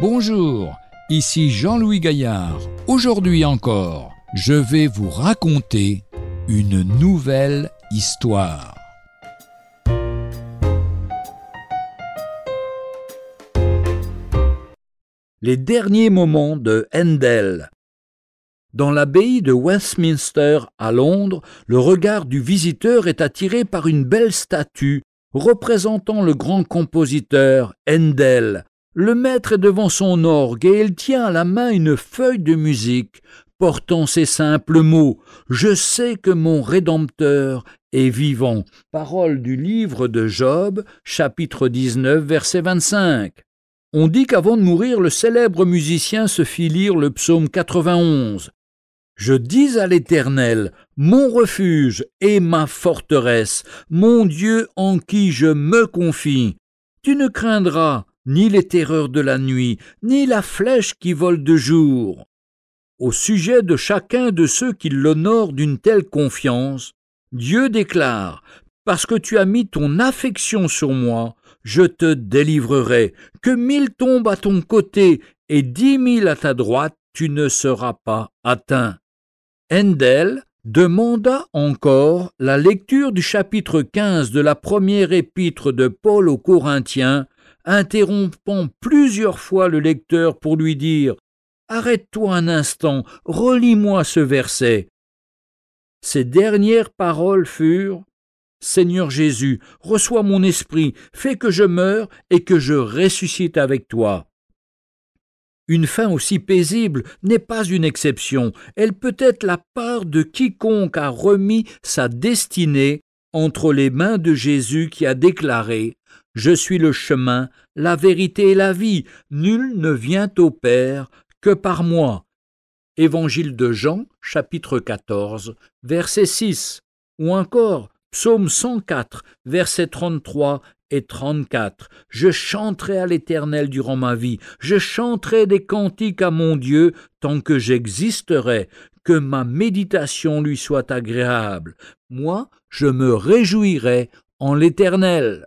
Bonjour, ici Jean-Louis Gaillard. Aujourd'hui encore, je vais vous raconter une nouvelle histoire. Les derniers moments de Handel. Dans l'abbaye de Westminster à Londres, le regard du visiteur est attiré par une belle statue représentant le grand compositeur Handel. Le maître est devant son orgue et il tient à la main une feuille de musique portant ces simples mots Je sais que mon Rédempteur est vivant. Parole du livre de Job, chapitre 19, verset 25. On dit qu'avant de mourir, le célèbre musicien se fit lire le psaume 91. Je dis à l'Éternel, mon refuge et ma forteresse, mon Dieu en qui je me confie. Tu ne craindras ni les terreurs de la nuit, ni la flèche qui vole de jour. Au sujet de chacun de ceux qui l'honorent d'une telle confiance, Dieu déclare, Parce que tu as mis ton affection sur moi, je te délivrerai. Que mille tombent à ton côté et dix mille à ta droite, tu ne seras pas atteint. Handel demanda encore la lecture du chapitre 15 de la première épître de Paul aux Corinthiens, interrompant plusieurs fois le lecteur pour lui dire Arrête-toi un instant, relis-moi ce verset. Ces dernières paroles furent Seigneur Jésus, reçois mon esprit, fais que je meure et que je ressuscite avec toi. Une fin aussi paisible n'est pas une exception, elle peut être la part de quiconque a remis sa destinée entre les mains de Jésus qui a déclaré Je suis le chemin, la vérité et la vie, nul ne vient au Père que par moi. Évangile de Jean, chapitre 14, verset 6, ou encore Psaume 104, versets 33 et 34. Je chanterai à l'Éternel durant ma vie, je chanterai des cantiques à mon Dieu tant que j'existerai, que ma méditation lui soit agréable. Moi, je me réjouirai en l'Éternel.